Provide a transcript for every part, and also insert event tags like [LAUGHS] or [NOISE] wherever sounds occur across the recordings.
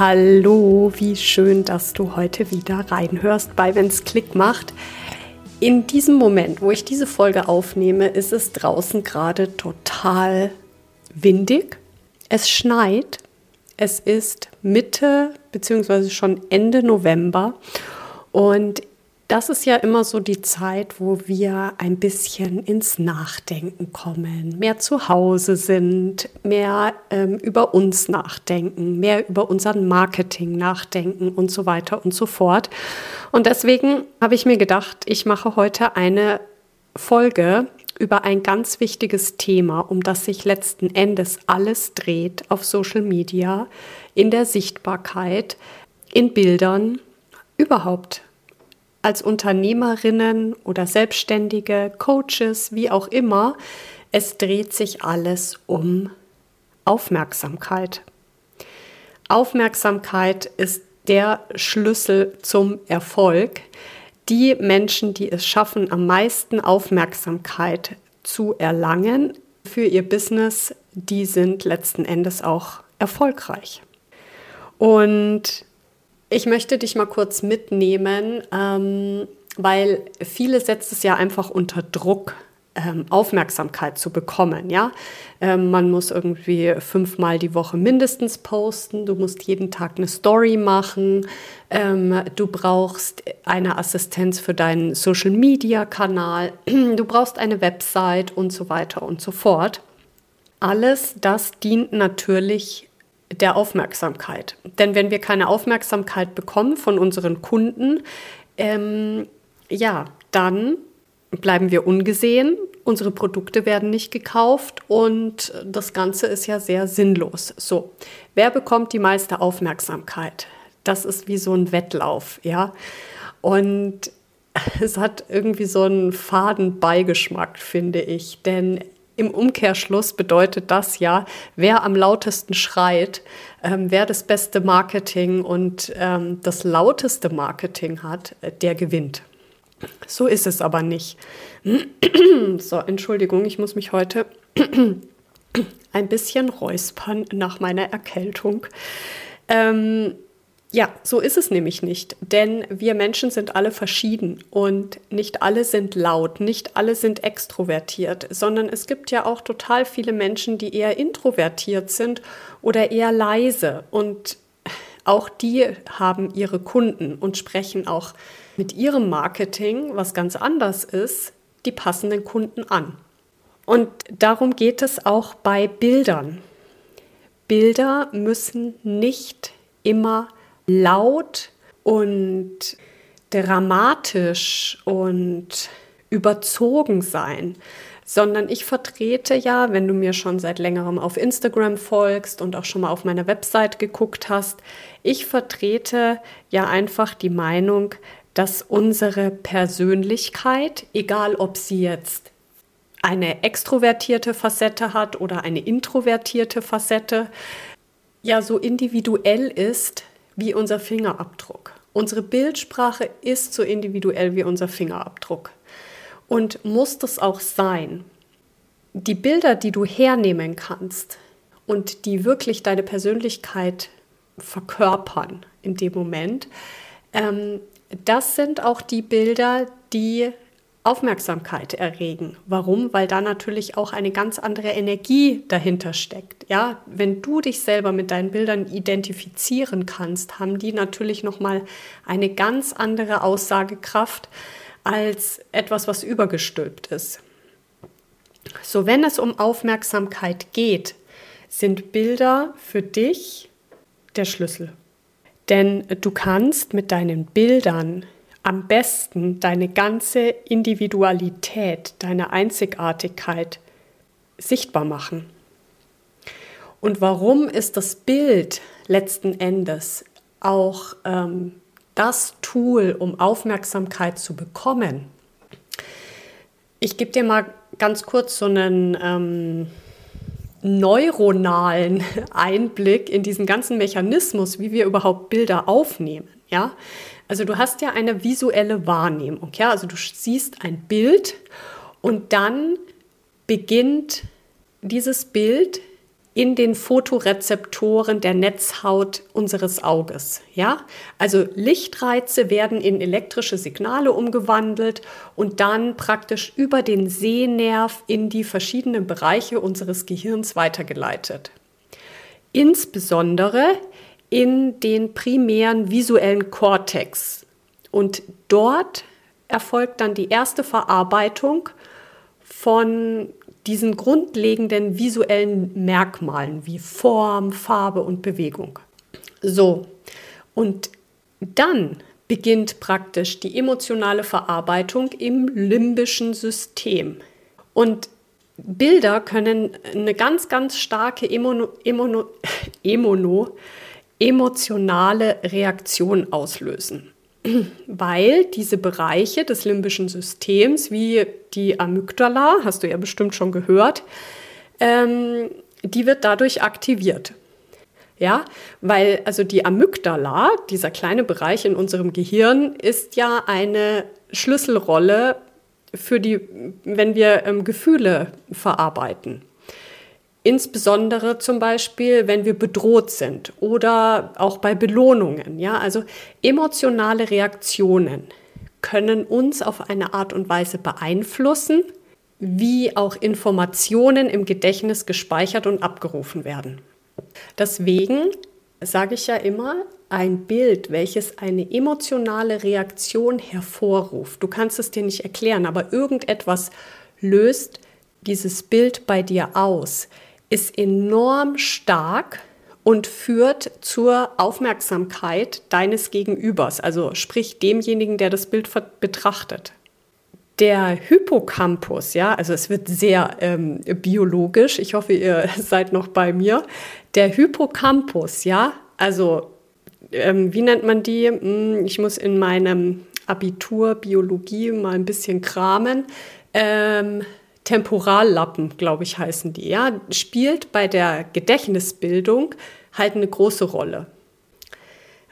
Hallo, wie schön, dass du heute wieder reinhörst bei Wenn's Klick macht. In diesem Moment, wo ich diese Folge aufnehme, ist es draußen gerade total windig. Es schneit. Es ist Mitte bzw. schon Ende November und das ist ja immer so die Zeit, wo wir ein bisschen ins Nachdenken kommen, mehr zu Hause sind, mehr ähm, über uns nachdenken, mehr über unseren Marketing nachdenken und so weiter und so fort. Und deswegen habe ich mir gedacht, ich mache heute eine Folge über ein ganz wichtiges Thema, um das sich letzten Endes alles dreht auf Social Media, in der Sichtbarkeit, in Bildern, überhaupt als Unternehmerinnen oder Selbstständige, Coaches, wie auch immer, es dreht sich alles um Aufmerksamkeit. Aufmerksamkeit ist der Schlüssel zum Erfolg. Die Menschen, die es schaffen, am meisten Aufmerksamkeit zu erlangen für ihr Business, die sind letzten Endes auch erfolgreich. Und ich möchte dich mal kurz mitnehmen, ähm, weil viele setzt es ja einfach unter Druck, ähm, Aufmerksamkeit zu bekommen. Ja, ähm, man muss irgendwie fünfmal die Woche mindestens posten. Du musst jeden Tag eine Story machen. Ähm, du brauchst eine Assistenz für deinen Social Media Kanal. [CLEARS THROAT] Du brauchst eine Website und so weiter und so fort. Alles das dient natürlich der Aufmerksamkeit. Denn wenn wir keine Aufmerksamkeit bekommen von unseren Kunden, ähm, ja, dann bleiben wir ungesehen, unsere Produkte werden nicht gekauft und das Ganze ist ja sehr sinnlos. So, wer bekommt die meiste Aufmerksamkeit? Das ist wie so ein Wettlauf, ja. Und es hat irgendwie so einen faden Beigeschmack, finde ich. Denn im Umkehrschluss bedeutet das ja, wer am lautesten schreit, ähm, wer das beste Marketing und ähm, das lauteste Marketing hat, äh, der gewinnt. So ist es aber nicht. [CLEARS THROAT] so, Entschuldigung, ich muss mich heute [CLEARS THROAT] ein bisschen räuspern nach meiner Erkältung. Ähm, ja, so ist es nämlich nicht, denn wir Menschen sind alle verschieden und nicht alle sind laut, nicht alle sind extrovertiert, sondern es gibt ja auch total viele Menschen, die eher introvertiert sind oder eher leise und auch die haben ihre Kunden und sprechen auch mit ihrem Marketing, was ganz anders ist, die passenden Kunden an. Und darum geht es auch bei Bildern. Bilder müssen nicht immer laut und dramatisch und überzogen sein, sondern ich vertrete ja, wenn du mir schon seit längerem auf Instagram folgst und auch schon mal auf meiner Website geguckt hast, ich vertrete ja einfach die Meinung, dass unsere Persönlichkeit, egal ob sie jetzt eine extrovertierte Facette hat oder eine introvertierte Facette, ja so individuell ist, wie unser Fingerabdruck. Unsere Bildsprache ist so individuell wie unser Fingerabdruck. Und muss das auch sein? Die Bilder, die du hernehmen kannst und die wirklich deine Persönlichkeit verkörpern in dem Moment, ähm, das sind auch die Bilder, die Aufmerksamkeit erregen. Warum? Weil da natürlich auch eine ganz andere Energie dahinter steckt. Ja, wenn du dich selber mit deinen Bildern identifizieren kannst, haben die natürlich noch mal eine ganz andere Aussagekraft als etwas, was übergestülpt ist. So, wenn es um Aufmerksamkeit geht, sind Bilder für dich der Schlüssel. Denn du kannst mit deinen Bildern am besten deine ganze Individualität, deine Einzigartigkeit sichtbar machen. Und warum ist das Bild letzten Endes auch ähm, das Tool, um Aufmerksamkeit zu bekommen. Ich gebe dir mal ganz kurz so einen ähm, neuronalen [LAUGHS] Einblick in diesen ganzen Mechanismus, wie wir überhaupt Bilder aufnehmen. Ja, also du hast ja eine visuelle Wahrnehmung. Ja, also du siehst ein Bild und dann beginnt dieses Bild in den Fotorezeptoren der Netzhaut unseres Auges. Ja? Also Lichtreize werden in elektrische Signale umgewandelt und dann praktisch über den Sehnerv in die verschiedenen Bereiche unseres Gehirns weitergeleitet. Insbesondere in den primären visuellen Kortex. Und dort erfolgt dann die erste Verarbeitung von diesen grundlegenden visuellen Merkmalen wie Form, Farbe und Bewegung. So, und dann beginnt praktisch die emotionale Verarbeitung im limbischen System. Und Bilder können eine ganz, ganz starke Emono, Emono, [LAUGHS] Emono, emotionale Reaktion auslösen [CLEARS THROAT] weil diese Bereiche des limbischen Systems, wie die Amygdala, hast du ja bestimmt schon gehört, ähm, die wird dadurch aktiviert. Ja, weil also die Amygdala, dieser kleine Bereich in unserem Gehirn, ist ja eine Schlüsselrolle für die, wenn wir ähm, Gefühle verarbeiten. Insbesondere zum Beispiel, wenn wir bedroht sind oder auch bei Belohnungen. Ja, also emotionale Reaktionen können uns auf eine Art und Weise beeinflussen, wie auch Informationen im Gedächtnis gespeichert und abgerufen werden. Deswegen sage ich ja immer, ein Bild, welches eine emotionale Reaktion hervorruft, du kannst es dir nicht erklären, aber irgendetwas löst dieses Bild bei dir aus ist enorm stark und führt zur Aufmerksamkeit deines Gegenübers, also sprich demjenigen, der das Bild betrachtet. Der Hippocampus, ja, also es wird sehr ähm, biologisch. Ich hoffe, ihr [LAUGHS] seid noch bei mir. Der Hippocampus, ja, also ähm, wie nennt man die? Hm, ich muss in meinem Abitur Biologie mal ein bisschen kramen. Ähm, Temporallappen, glaube ich, heißen die, ja, spielt bei der Gedächtnisbildung halt eine große Rolle.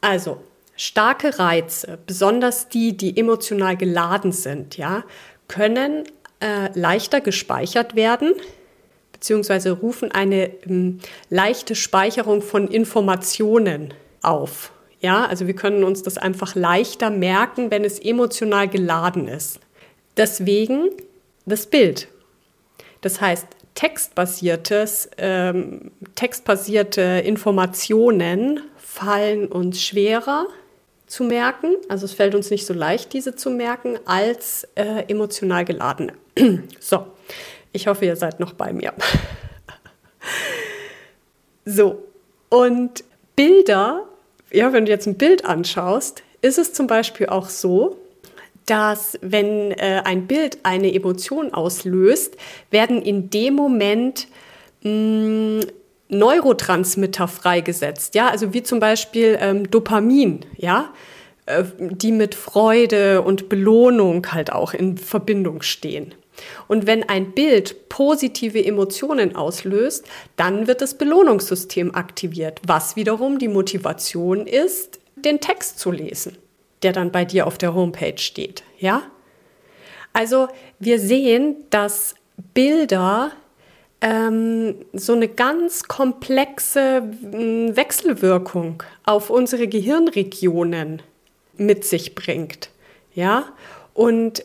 Also, starke Reize, besonders die, die emotional geladen sind, ja, können äh, leichter gespeichert werden, beziehungsweise rufen eine ähm, leichte Speicherung von Informationen auf. Ja, also wir können uns das einfach leichter merken, wenn es emotional geladen ist. Deswegen das Bild. Das heißt, textbasiertes, ähm, textbasierte Informationen fallen uns schwerer zu merken. Also es fällt uns nicht so leicht, diese zu merken, als äh, emotional geladene. [CLEARS THROAT] so, ich hoffe, ihr seid noch bei mir. [LAUGHS] so, und Bilder, ja, wenn du jetzt ein Bild anschaust, ist es zum Beispiel auch so, dass wenn äh, ein Bild eine Emotion auslöst, werden in dem Moment mh, mm, Neurotransmitter freigesetzt, ja, also wie zum Beispiel ähm, Dopamin, ja, äh, die mit Freude und Belohnung halt auch in Verbindung stehen. Und wenn ein Bild positive Emotionen auslöst, dann wird das Belohnungssystem aktiviert, was wiederum die Motivation ist, den Text zu lesen der dann bei dir auf der Homepage steht. Ja? Also wir sehen, dass Bilder ähm, so eine ganz komplexe Wechselwirkung auf unsere Gehirnregionen mit sich bringt. Ja? Und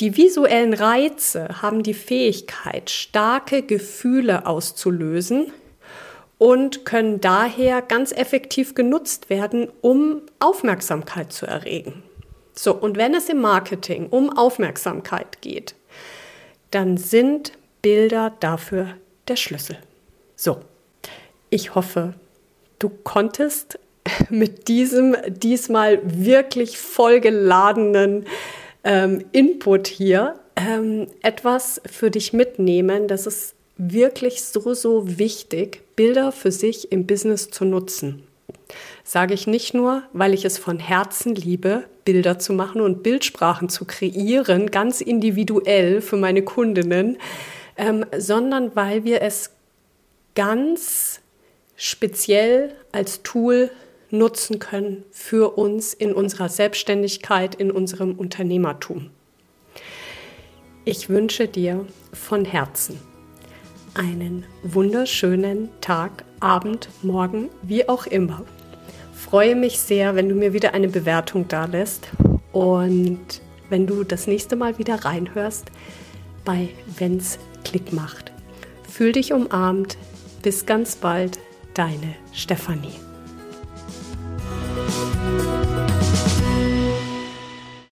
die visuellen Reize haben die Fähigkeit, starke Gefühle auszulösen und können daher ganz effektiv genutzt werden, um Aufmerksamkeit zu erregen. So, und wenn es im Marketing um Aufmerksamkeit geht, dann sind Bilder dafür der Schlüssel. So, ich hoffe, du konntest [LAUGHS] mit diesem diesmal wirklich vollgeladenen ähm, Input hier ähm, etwas für dich mitnehmen, das ist wirklich so, so wichtig, Bilder für sich im Business zu nutzen. Sage ich nicht nur, weil ich es von Herzen liebe, Bilder zu machen und Bildsprachen zu kreieren, ganz individuell für meine Kundinnen, ähm, sondern weil wir es ganz speziell als Tool nutzen können für uns in unserer Selbstständigkeit, in unserem Unternehmertum. Ich wünsche dir von Herzen einen wunderschönen Tag, Abend, Morgen, wie auch immer. Freue mich sehr, wenn du mir wieder eine Bewertung da lässt und wenn du das nächste Mal wieder reinhörst bei Wenn's Klick macht. Fühl dich umarmt. Bis ganz bald, deine Stefanie.